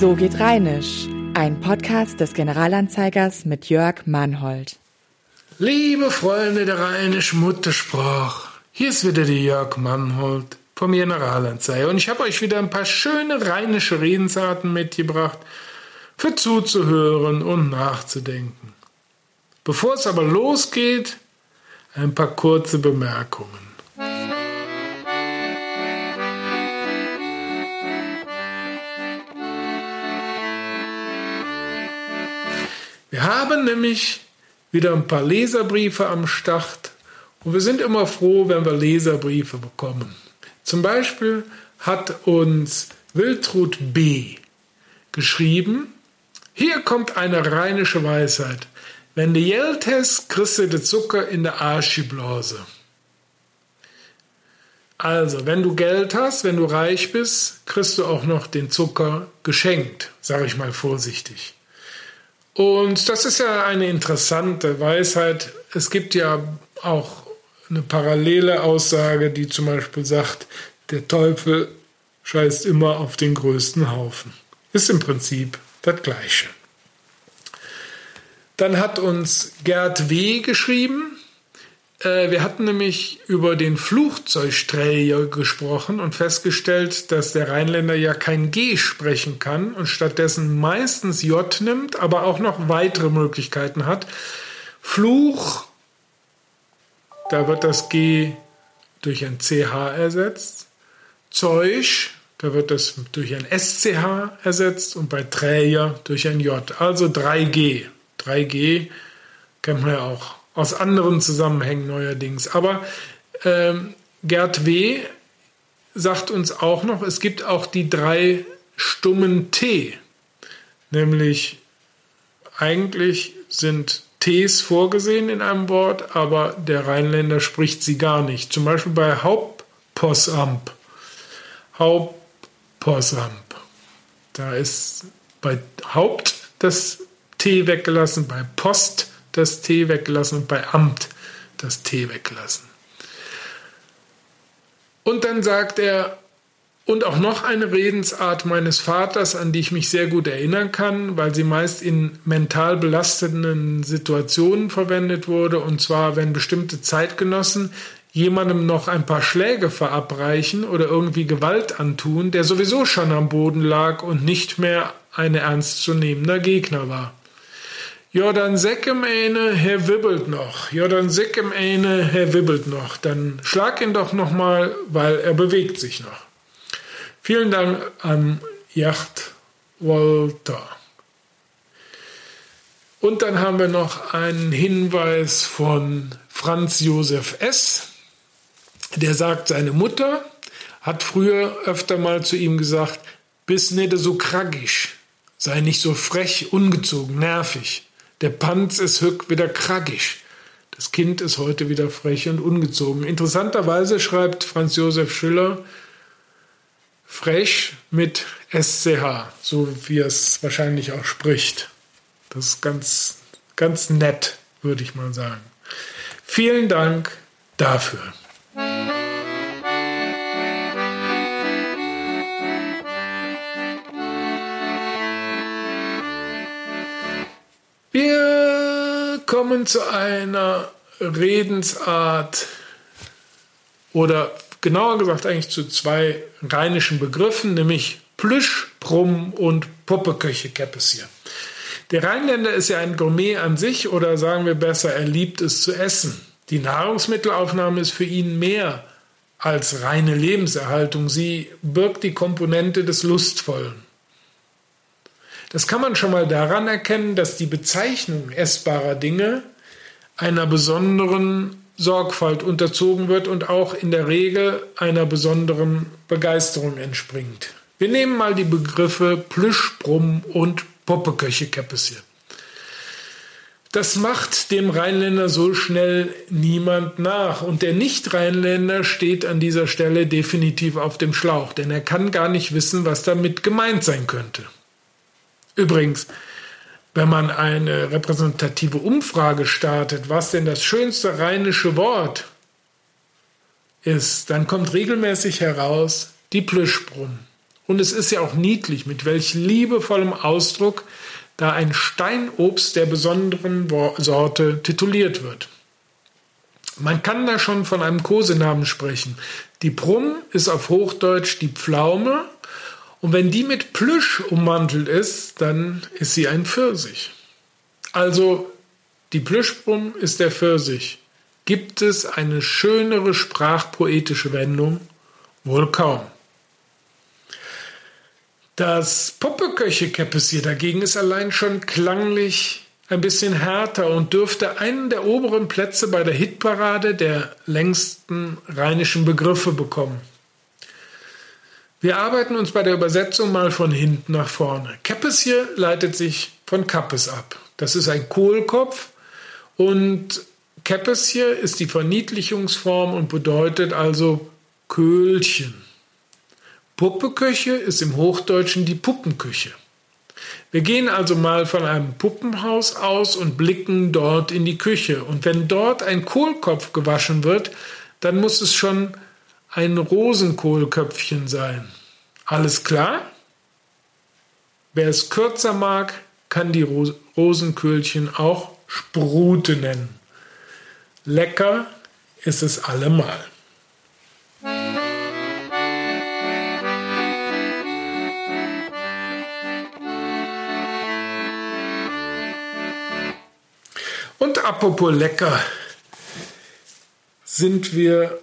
So geht Rheinisch, ein Podcast des Generalanzeigers mit Jörg Mannhold. Liebe Freunde der Rheinisch Muttersprach, hier ist wieder der Jörg Mannhold vom Generalanzeiger und ich habe euch wieder ein paar schöne rheinische Redensarten mitgebracht, für zuzuhören und nachzudenken. Bevor es aber losgeht, ein paar kurze Bemerkungen. Wir haben nämlich wieder ein paar Leserbriefe am Start und wir sind immer froh, wenn wir Leserbriefe bekommen. Zum Beispiel hat uns Wiltrud B. geschrieben, hier kommt eine rheinische Weisheit. Wenn du hast, kriegst du den Zucker in der Archiblase. Also, wenn du Geld hast, wenn du reich bist, kriegst du auch noch den Zucker geschenkt, sage ich mal vorsichtig. Und das ist ja eine interessante Weisheit. Es gibt ja auch eine parallele Aussage, die zum Beispiel sagt, der Teufel scheißt immer auf den größten Haufen. Ist im Prinzip das Gleiche. Dann hat uns Gerd W. geschrieben. Äh, wir hatten nämlich über den Flugzeugträger gesprochen und festgestellt, dass der Rheinländer ja kein G sprechen kann und stattdessen meistens J nimmt, aber auch noch weitere Möglichkeiten hat. Fluch, da wird das G durch ein CH ersetzt. Zeug, da wird das durch ein SCH ersetzt und bei Träger durch ein J. Also 3G. 3G kennt man ja auch aus anderen Zusammenhängen neuerdings. Aber ähm, Gerd W. sagt uns auch noch, es gibt auch die drei stummen T. Nämlich eigentlich sind Ts vorgesehen in einem Wort, aber der Rheinländer spricht sie gar nicht. Zum Beispiel bei Hauptpossamp. Hauptpossamp. Da ist bei Haupt das T weggelassen, bei Post das T weggelassen und bei Amt das T weggelassen. Und dann sagt er, und auch noch eine Redensart meines Vaters, an die ich mich sehr gut erinnern kann, weil sie meist in mental belastenden Situationen verwendet wurde, und zwar wenn bestimmte Zeitgenossen jemandem noch ein paar Schläge verabreichen oder irgendwie Gewalt antun, der sowieso schon am Boden lag und nicht mehr ein ernstzunehmender Gegner war. Säck im eine, Herr wibbelt noch. Säck im eine, Herr wibbelt noch. Dann schlag ihn doch noch mal, weil er bewegt sich noch. Vielen Dank an Yacht Walter. Und dann haben wir noch einen Hinweis von Franz Josef S. Der sagt, seine Mutter hat früher öfter mal zu ihm gesagt, bist nicht so kraggisch, sei nicht so frech, ungezogen, nervig. Der Panz ist hück wieder kraggisch. Das Kind ist heute wieder frech und ungezogen. Interessanterweise schreibt Franz Josef Schüller frech mit SCH, so wie er es wahrscheinlich auch spricht. Das ist ganz, ganz nett, würde ich mal sagen. Vielen Dank dafür. Kommen zu einer Redensart oder genauer gesagt eigentlich zu zwei rheinischen Begriffen, nämlich Plüsch, Brumm und Puppeköche Käppes Der Rheinländer ist ja ein Gourmet an sich oder sagen wir besser, er liebt es zu essen. Die Nahrungsmittelaufnahme ist für ihn mehr als reine Lebenserhaltung. Sie birgt die Komponente des Lustvollen. Das kann man schon mal daran erkennen, dass die Bezeichnung essbarer Dinge einer besonderen Sorgfalt unterzogen wird und auch in der Regel einer besonderen Begeisterung entspringt. Wir nehmen mal die Begriffe Plüschbrumm und Poppeköche Käppes Das macht dem Rheinländer so schnell niemand nach. Und der Nicht-Rheinländer steht an dieser Stelle definitiv auf dem Schlauch, denn er kann gar nicht wissen, was damit gemeint sein könnte. Übrigens, wenn man eine repräsentative Umfrage startet, was denn das schönste rheinische Wort ist, dann kommt regelmäßig heraus die Plüschbrumm Und es ist ja auch niedlich, mit welch liebevollem Ausdruck da ein Steinobst der besonderen Sorte tituliert wird. Man kann da schon von einem Kosenamen sprechen. Die Brumm ist auf Hochdeutsch die Pflaume und wenn die mit Plüsch ummantelt ist, dann ist sie ein Pfirsich. Also die Plüschbrumm ist der Pfirsich. Gibt es eine schönere sprachpoetische Wendung? Wohl kaum. Das Puppeköche-Käppes hier dagegen ist allein schon klanglich ein bisschen härter und dürfte einen der oberen Plätze bei der Hitparade der längsten rheinischen Begriffe bekommen. Wir arbeiten uns bei der Übersetzung mal von hinten nach vorne. Keppes hier leitet sich von Kappes ab. Das ist ein Kohlkopf und Keppes hier ist die Verniedlichungsform und bedeutet also Köhlchen. Puppeköche ist im Hochdeutschen die Puppenküche. Wir gehen also mal von einem Puppenhaus aus und blicken dort in die Küche. Und wenn dort ein Kohlkopf gewaschen wird, dann muss es schon ein Rosenkohlköpfchen sein. Alles klar? Wer es kürzer mag, kann die Rosenköhlchen auch Sprute nennen. Lecker ist es allemal. Und apropos lecker, sind wir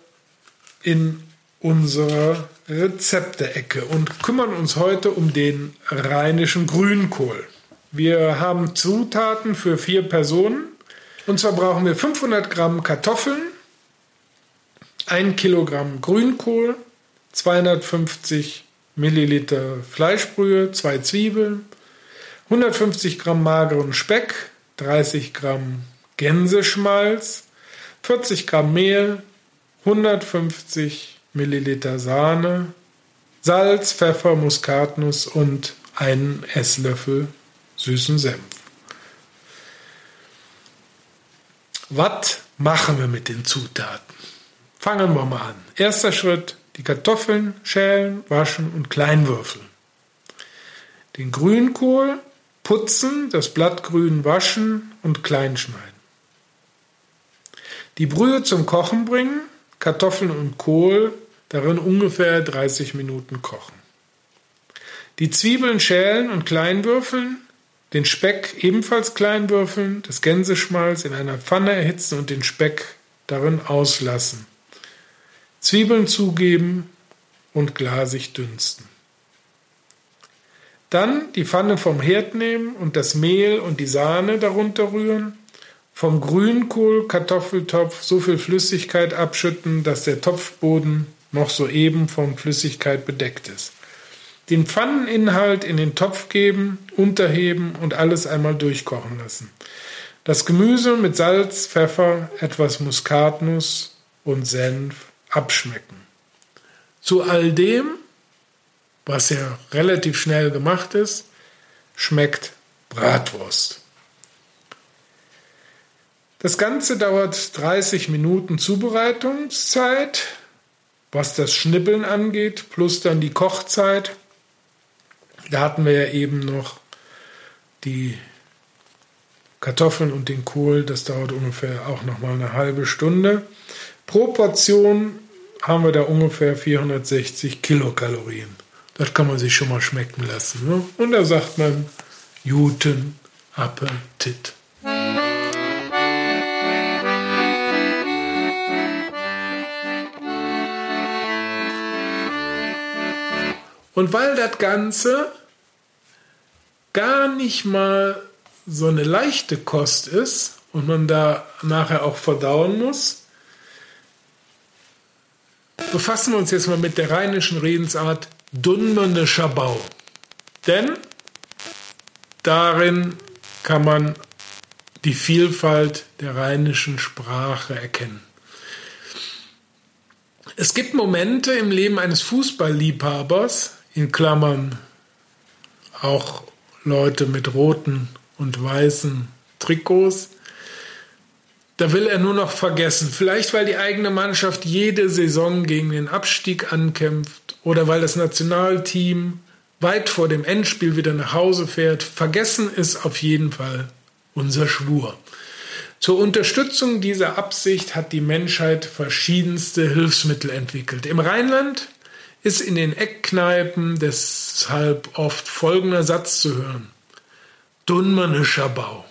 in unserer Rezepte-Ecke und kümmern uns heute um den rheinischen Grünkohl. Wir haben Zutaten für vier Personen. Und zwar brauchen wir 500 Gramm Kartoffeln, 1 Kilogramm Grünkohl, 250 Milliliter Fleischbrühe, zwei Zwiebeln, 150 Gramm mageren Speck, 30 Gramm Gänseschmalz, 40 Gramm Mehl, 150 Milliliter Sahne, Salz, Pfeffer, Muskatnuss und einen Esslöffel süßen Senf. Was machen wir mit den Zutaten? Fangen wir mal an. Erster Schritt, die Kartoffeln schälen, waschen und kleinwürfeln. Den Grünkohl putzen, das Blattgrün waschen und kleinschneiden. Die Brühe zum Kochen bringen, Kartoffeln und Kohl darin ungefähr 30 Minuten kochen. Die Zwiebeln schälen und kleinwürfeln, den Speck ebenfalls klein würfeln, das Gänseschmalz in einer Pfanne erhitzen und den Speck darin auslassen. Zwiebeln zugeben und glasig dünsten. Dann die Pfanne vom Herd nehmen und das Mehl und die Sahne darunter rühren. Vom Grünkohl, Kartoffeltopf so viel Flüssigkeit abschütten, dass der Topfboden noch soeben von Flüssigkeit bedeckt ist den Pfanneninhalt in den Topf geben, unterheben und alles einmal durchkochen lassen. Das Gemüse mit Salz, Pfeffer, etwas Muskatnuss und Senf abschmecken. Zu all dem, was ja relativ schnell gemacht ist, schmeckt Bratwurst. Das Ganze dauert 30 Minuten Zubereitungszeit, was das Schnippeln angeht, plus dann die Kochzeit da hatten wir ja eben noch die Kartoffeln und den Kohl. Das dauert ungefähr auch noch mal eine halbe Stunde. Pro Portion haben wir da ungefähr 460 Kilokalorien. Das kann man sich schon mal schmecken lassen. Ne? Und da sagt man guten Appetit. Und weil das Ganze gar nicht mal so eine leichte Kost ist und man da nachher auch verdauen muss, befassen wir uns jetzt mal mit der rheinischen Redensart Dunmende Schabau. Denn darin kann man die Vielfalt der rheinischen Sprache erkennen. Es gibt Momente im Leben eines Fußballliebhabers, in Klammern auch Leute mit roten und weißen Trikots. Da will er nur noch vergessen. Vielleicht weil die eigene Mannschaft jede Saison gegen den Abstieg ankämpft oder weil das Nationalteam weit vor dem Endspiel wieder nach Hause fährt. Vergessen ist auf jeden Fall unser Schwur. Zur Unterstützung dieser Absicht hat die Menschheit verschiedenste Hilfsmittel entwickelt. Im Rheinland ist in den Eckkneipen deshalb oft folgender Satz zu hören. Dunmanischer Bau.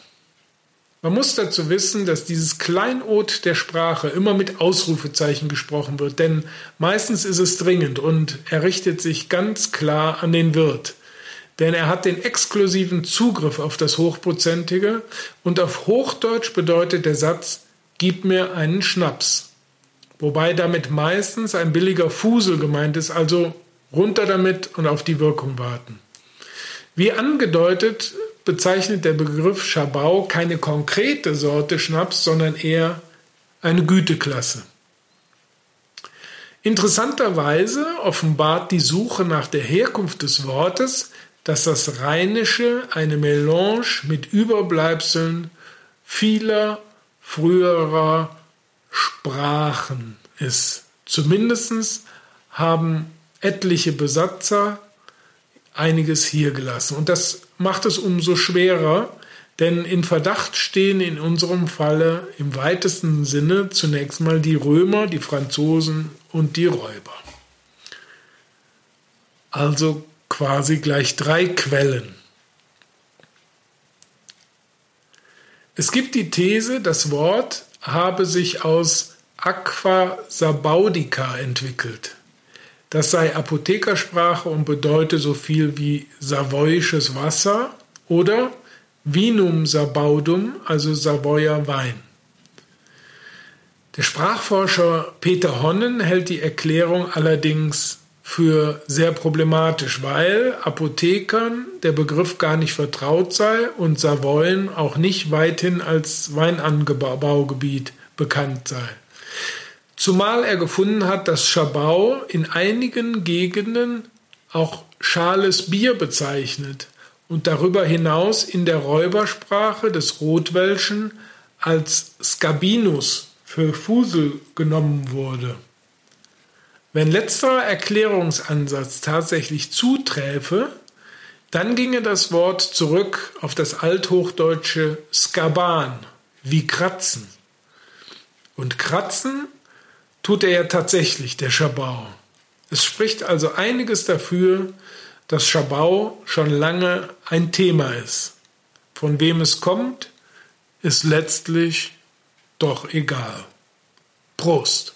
Man muss dazu wissen, dass dieses Kleinod der Sprache immer mit Ausrufezeichen gesprochen wird, denn meistens ist es dringend und er richtet sich ganz klar an den Wirt. Denn er hat den exklusiven Zugriff auf das Hochprozentige und auf Hochdeutsch bedeutet der Satz, gib mir einen Schnaps. Wobei damit meistens ein billiger Fusel gemeint ist, also runter damit und auf die Wirkung warten. Wie angedeutet bezeichnet der Begriff Schabau keine konkrete Sorte Schnaps, sondern eher eine Güteklasse. Interessanterweise offenbart die Suche nach der Herkunft des Wortes, dass das Rheinische eine Melange mit Überbleibseln vieler früherer Sprachen ist. Zumindest haben etliche Besatzer einiges hier gelassen. Und das macht es umso schwerer, denn in Verdacht stehen in unserem Falle im weitesten Sinne zunächst mal die Römer, die Franzosen und die Räuber. Also quasi gleich drei Quellen. Es gibt die These, das Wort habe sich aus Aqua Sabaudica entwickelt. Das sei Apothekersprache und bedeute so viel wie savoyisches Wasser oder Vinum Sabaudum, also Savoyer Wein. Der Sprachforscher Peter Honnen hält die Erklärung allerdings für sehr problematisch, weil Apothekern der Begriff gar nicht vertraut sei und Savoyen auch nicht weithin als Weinanbaugebiet bekannt sei. Zumal er gefunden hat, dass Schabau in einigen Gegenden auch schales Bier bezeichnet und darüber hinaus in der Räubersprache des Rotwelschen als Scabinus für Fusel genommen wurde. Wenn letzterer Erklärungsansatz tatsächlich zuträfe, dann ginge das Wort zurück auf das althochdeutsche Skaban, wie kratzen. Und kratzen tut er ja tatsächlich, der Schabau. Es spricht also einiges dafür, dass Schabau schon lange ein Thema ist. Von wem es kommt, ist letztlich doch egal. Prost!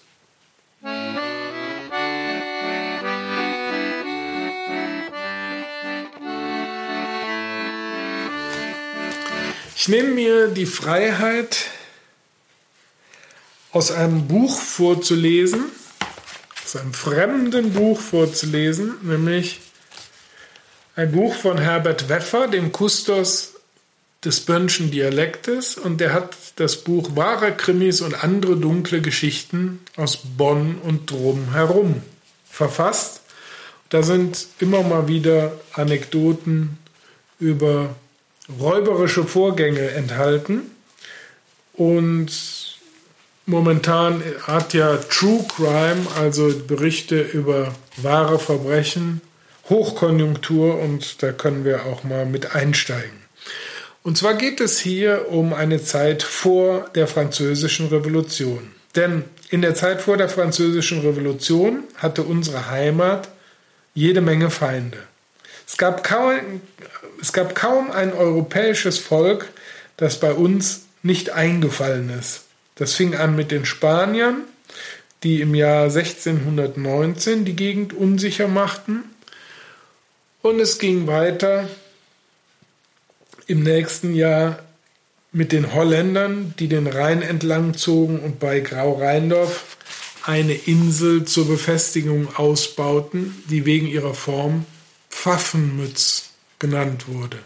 Ich nehme mir die Freiheit, aus einem Buch vorzulesen, aus einem fremden Buch vorzulesen, nämlich ein Buch von Herbert Weffer, dem Kustos des Bönnschen Dialektes. Und der hat das Buch Wahre Krimis und andere dunkle Geschichten aus Bonn und drumherum verfasst. Da sind immer mal wieder Anekdoten über räuberische Vorgänge enthalten. Und Momentan hat ja True Crime, also Berichte über wahre Verbrechen, Hochkonjunktur und da können wir auch mal mit einsteigen. Und zwar geht es hier um eine Zeit vor der Französischen Revolution. Denn in der Zeit vor der Französischen Revolution hatte unsere Heimat jede Menge Feinde. Es gab kaum, es gab kaum ein europäisches Volk, das bei uns nicht eingefallen ist. Das fing an mit den Spaniern, die im Jahr 1619 die Gegend unsicher machten. Und es ging weiter im nächsten Jahr mit den Holländern, die den Rhein entlang zogen und bei Grau-Rheindorf eine Insel zur Befestigung ausbauten, die wegen ihrer Form Pfaffenmütz genannt wurde.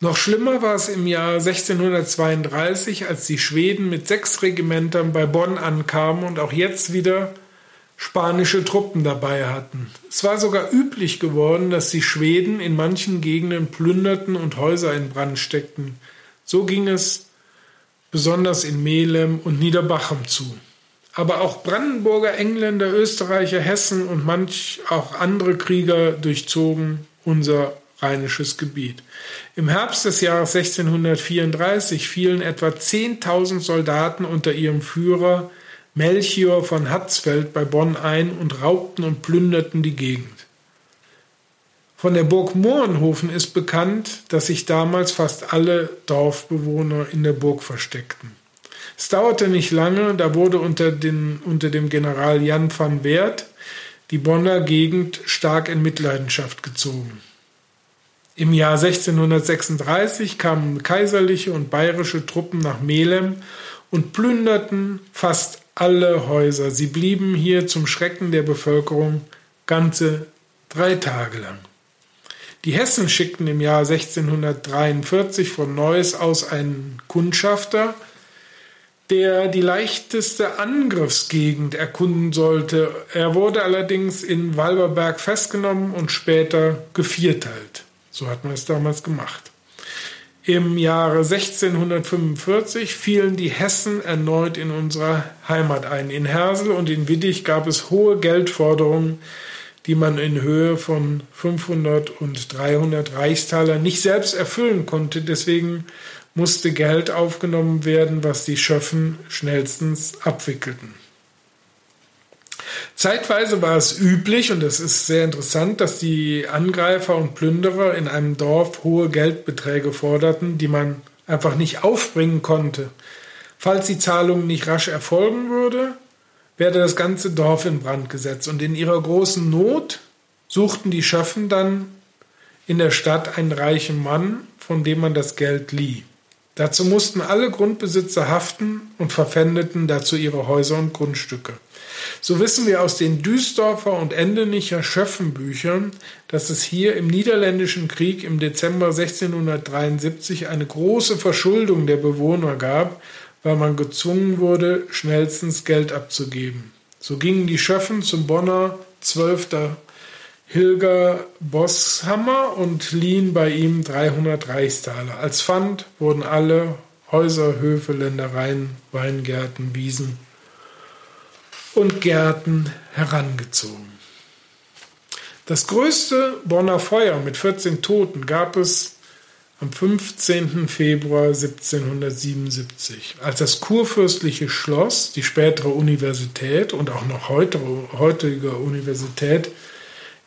Noch schlimmer war es im Jahr 1632, als die Schweden mit sechs Regimentern bei Bonn ankamen und auch jetzt wieder spanische Truppen dabei hatten. Es war sogar üblich geworden, dass die Schweden in manchen Gegenden plünderten und Häuser in Brand steckten. So ging es besonders in Melem und Niederbachem zu. Aber auch Brandenburger, Engländer, Österreicher, Hessen und manch auch andere Krieger durchzogen unser rheinisches Gebiet. Im Herbst des Jahres 1634 fielen etwa 10.000 Soldaten unter ihrem Führer Melchior von Hatzfeld bei Bonn ein und raubten und plünderten die Gegend. Von der Burg Mohrenhofen ist bekannt, dass sich damals fast alle Dorfbewohner in der Burg versteckten. Es dauerte nicht lange, da wurde unter, den, unter dem General Jan van Wert die Bonner Gegend stark in Mitleidenschaft gezogen. Im Jahr 1636 kamen kaiserliche und bayerische Truppen nach Melem und plünderten fast alle Häuser. Sie blieben hier zum Schrecken der Bevölkerung ganze drei Tage lang. Die Hessen schickten im Jahr 1643 von Neuss aus einen Kundschafter, der die leichteste Angriffsgegend erkunden sollte. Er wurde allerdings in Walberberg festgenommen und später gevierteilt. So hat man es damals gemacht. Im Jahre 1645 fielen die Hessen erneut in unserer Heimat ein. In Hersel und in Wittich gab es hohe Geldforderungen die man in Höhe von 500 und 300 Reichstaler nicht selbst erfüllen konnte. Deswegen musste Geld aufgenommen werden, was die Schöffen schnellstens abwickelten. Zeitweise war es üblich, und das ist sehr interessant, dass die Angreifer und Plünderer in einem Dorf hohe Geldbeträge forderten, die man einfach nicht aufbringen konnte. Falls die Zahlung nicht rasch erfolgen würde, werde das ganze Dorf in Brand gesetzt. Und in ihrer großen Not suchten die Schöffen dann in der Stadt einen reichen Mann, von dem man das Geld lieh. Dazu mussten alle Grundbesitzer haften und verpfändeten dazu ihre Häuser und Grundstücke. So wissen wir aus den Duisdorfer und Endenicher Schöffenbüchern, dass es hier im Niederländischen Krieg im Dezember 1673 eine große Verschuldung der Bewohner gab weil man gezwungen wurde, schnellstens Geld abzugeben. So gingen die Schöffen zum Bonner Zwölfter Hilger Bosshammer und liehen bei ihm 300 Reichstaler. Als Pfand wurden alle Häuser, Höfe, Ländereien, Weingärten, Wiesen und Gärten herangezogen. Das größte Bonner Feuer mit 14 Toten gab es am 15. Februar 1777, als das kurfürstliche Schloss, die spätere Universität und auch noch heutige Universität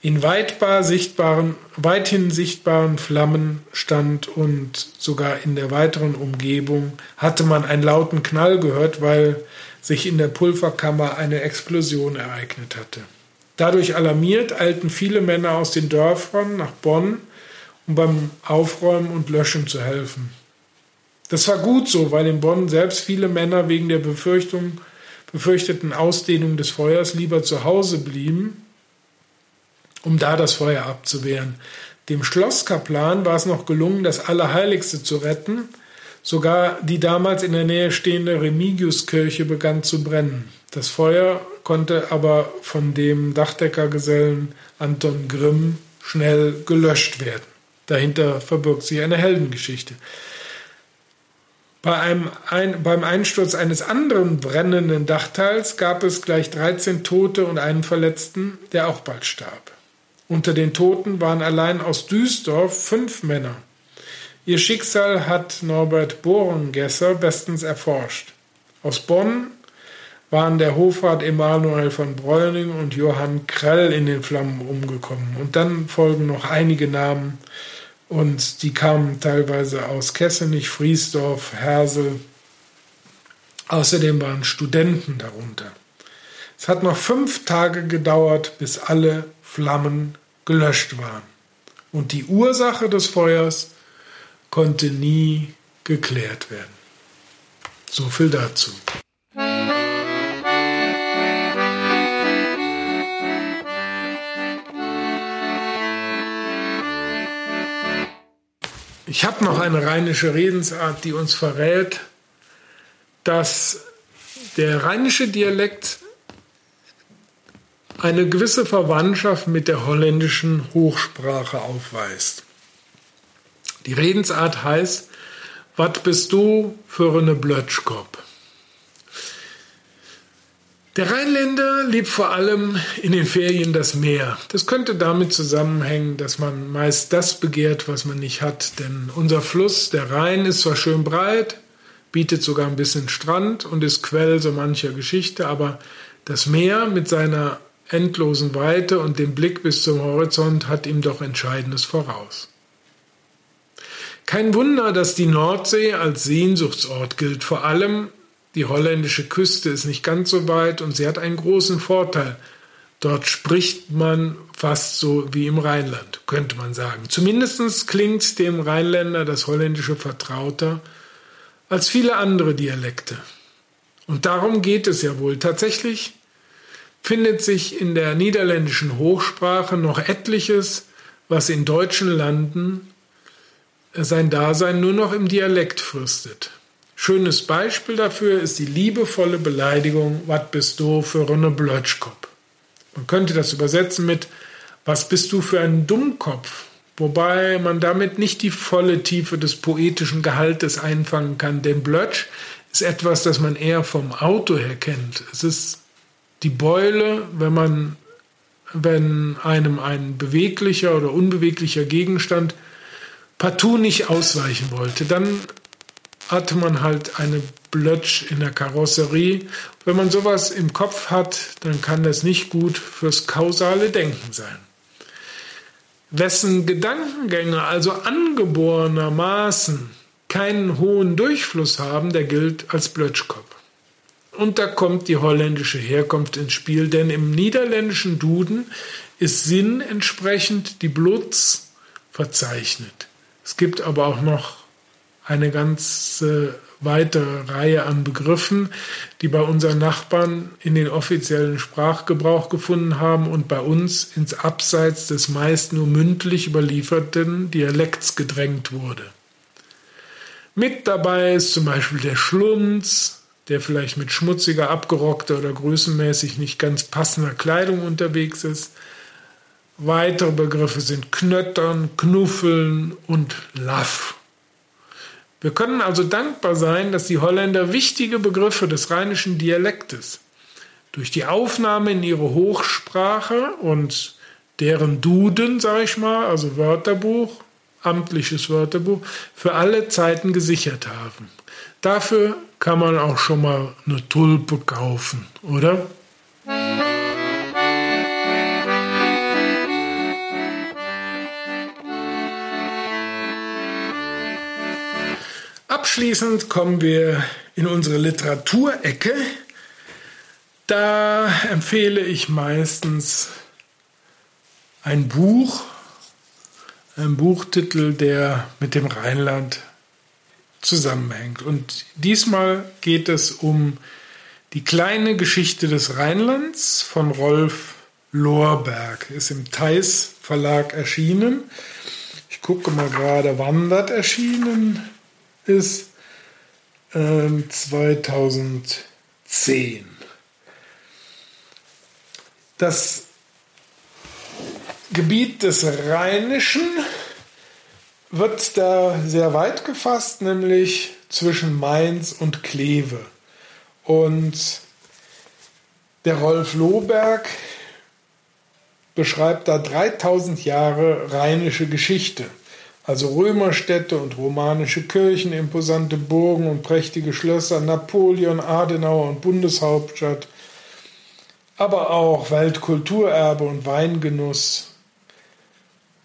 in weitbar sichtbaren, weithin sichtbaren Flammen stand und sogar in der weiteren Umgebung hatte man einen lauten Knall gehört, weil sich in der Pulverkammer eine Explosion ereignet hatte. Dadurch alarmiert eilten viele Männer aus den Dörfern nach Bonn, um beim Aufräumen und Löschen zu helfen. Das war gut so, weil in Bonn selbst viele Männer wegen der Befürchtung, befürchteten Ausdehnung des Feuers lieber zu Hause blieben, um da das Feuer abzuwehren. Dem Schlosskaplan war es noch gelungen, das Allerheiligste zu retten. Sogar die damals in der Nähe stehende Remigiuskirche begann zu brennen. Das Feuer konnte aber von dem Dachdeckergesellen Anton Grimm schnell gelöscht werden. Dahinter verbirgt sich eine Heldengeschichte. Bei einem, ein, beim Einsturz eines anderen brennenden Dachteils gab es gleich 13 Tote und einen Verletzten, der auch bald starb. Unter den Toten waren allein aus Duisdorf fünf Männer. Ihr Schicksal hat Norbert Bohrengesser bestens erforscht. Aus Bonn waren der Hofrat Emanuel von Breuning und Johann Krell in den Flammen umgekommen. Und dann folgen noch einige Namen, und die kamen teilweise aus Kessenich, Friesdorf, Hersel. Außerdem waren Studenten darunter. Es hat noch fünf Tage gedauert, bis alle Flammen gelöscht waren. Und die Ursache des Feuers konnte nie geklärt werden. So viel dazu. Ich habe noch eine rheinische Redensart, die uns verrät, dass der rheinische Dialekt eine gewisse Verwandtschaft mit der holländischen Hochsprache aufweist. Die Redensart heißt, Was bist du für eine Blötschkop? Der Rheinländer liebt vor allem in den Ferien das Meer. Das könnte damit zusammenhängen, dass man meist das begehrt, was man nicht hat. Denn unser Fluss, der Rhein, ist zwar schön breit, bietet sogar ein bisschen Strand und ist Quell so mancher Geschichte, aber das Meer mit seiner endlosen Weite und dem Blick bis zum Horizont hat ihm doch Entscheidendes voraus. Kein Wunder, dass die Nordsee als Sehnsuchtsort gilt, vor allem die holländische Küste ist nicht ganz so weit und sie hat einen großen Vorteil. Dort spricht man fast so wie im Rheinland, könnte man sagen. Zumindest klingt dem Rheinländer das Holländische vertrauter als viele andere Dialekte. Und darum geht es ja wohl. Tatsächlich findet sich in der niederländischen Hochsprache noch etliches, was in deutschen Landen sein Dasein nur noch im Dialekt fristet. Schönes Beispiel dafür ist die liebevolle Beleidigung, was bist du für eine Blötschkopf? Man könnte das übersetzen mit, was bist du für ein Dummkopf? Wobei man damit nicht die volle Tiefe des poetischen Gehaltes einfangen kann, denn Blötsch ist etwas, das man eher vom Auto her kennt. Es ist die Beule, wenn man, wenn einem ein beweglicher oder unbeweglicher Gegenstand partout nicht ausweichen wollte, dann hatte man halt eine Blötsch in der Karosserie. Wenn man sowas im Kopf hat, dann kann das nicht gut fürs kausale Denken sein. Wessen Gedankengänge also angeborenermaßen keinen hohen Durchfluss haben, der gilt als Blötschkopf. Und da kommt die holländische Herkunft ins Spiel, denn im niederländischen Duden ist Sinn entsprechend die Blutz verzeichnet. Es gibt aber auch noch eine ganze weitere Reihe an Begriffen, die bei unseren Nachbarn in den offiziellen Sprachgebrauch gefunden haben und bei uns ins Abseits des meist nur mündlich überlieferten Dialekts gedrängt wurde. Mit dabei ist zum Beispiel der Schlunz, der vielleicht mit schmutziger, abgerockter oder größenmäßig nicht ganz passender Kleidung unterwegs ist. Weitere Begriffe sind Knöttern, Knuffeln und Laff. Wir können also dankbar sein, dass die Holländer wichtige Begriffe des rheinischen Dialektes durch die Aufnahme in ihre Hochsprache und deren Duden, sage ich mal, also Wörterbuch, amtliches Wörterbuch, für alle Zeiten gesichert haben. Dafür kann man auch schon mal eine Tulpe kaufen, oder? Abschließend kommen wir in unsere Literaturecke. Da empfehle ich meistens ein Buch, ein Buchtitel, der mit dem Rheinland zusammenhängt. Und diesmal geht es um die kleine Geschichte des Rheinlands von Rolf Lorberg. Ist im Theis Verlag erschienen. Ich gucke mal gerade, wann das erschienen ist ähm, 2010. Das Gebiet des Rheinischen wird da sehr weit gefasst, nämlich zwischen Mainz und Kleve. Und der Rolf Lohberg beschreibt da 3000 Jahre rheinische Geschichte also Römerstädte und romanische Kirchen, imposante Burgen und prächtige Schlösser, Napoleon, Adenauer und Bundeshauptstadt, aber auch Weltkulturerbe und Weingenuss,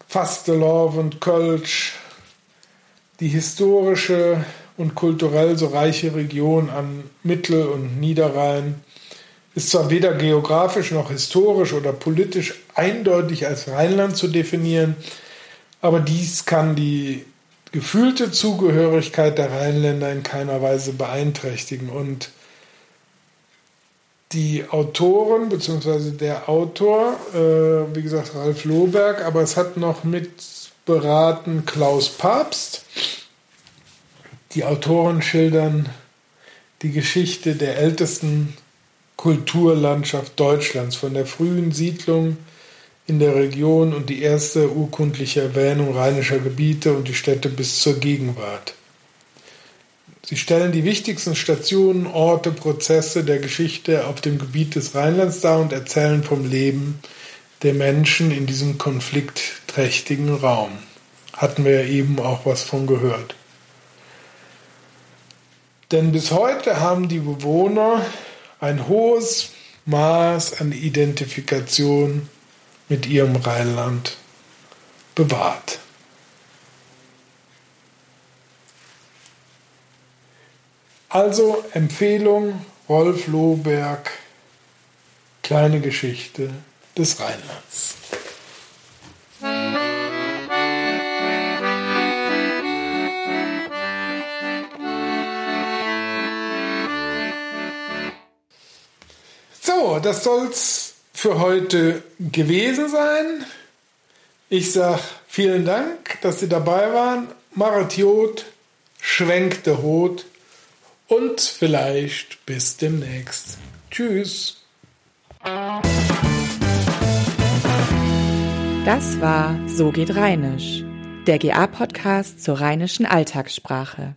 Fastelow und Kölsch, die historische und kulturell so reiche Region an Mittel- und Niederrhein ist zwar weder geografisch noch historisch oder politisch eindeutig als Rheinland zu definieren, aber dies kann die gefühlte Zugehörigkeit der Rheinländer in keiner Weise beeinträchtigen. Und die Autoren bzw. der Autor, äh, wie gesagt Ralf Lohberg, aber es hat noch mit beraten Klaus Papst. Die Autoren schildern die Geschichte der ältesten Kulturlandschaft Deutschlands, von der frühen Siedlung in der Region und die erste urkundliche Erwähnung rheinischer Gebiete und die Städte bis zur Gegenwart. Sie stellen die wichtigsten Stationen, Orte, Prozesse der Geschichte auf dem Gebiet des Rheinlands dar und erzählen vom Leben der Menschen in diesem konfliktträchtigen Raum. Hatten wir ja eben auch was von gehört. Denn bis heute haben die Bewohner ein hohes Maß an Identifikation mit ihrem Rheinland bewahrt. Also Empfehlung Rolf Lohberg, kleine Geschichte des Rheinlands. So, das soll's für heute gewesen sein. Ich sage vielen Dank, dass Sie dabei waren. Maratiot schwenkte Hot und vielleicht bis demnächst. Tschüss. Das war So geht Rheinisch, der GA-Podcast zur rheinischen Alltagssprache.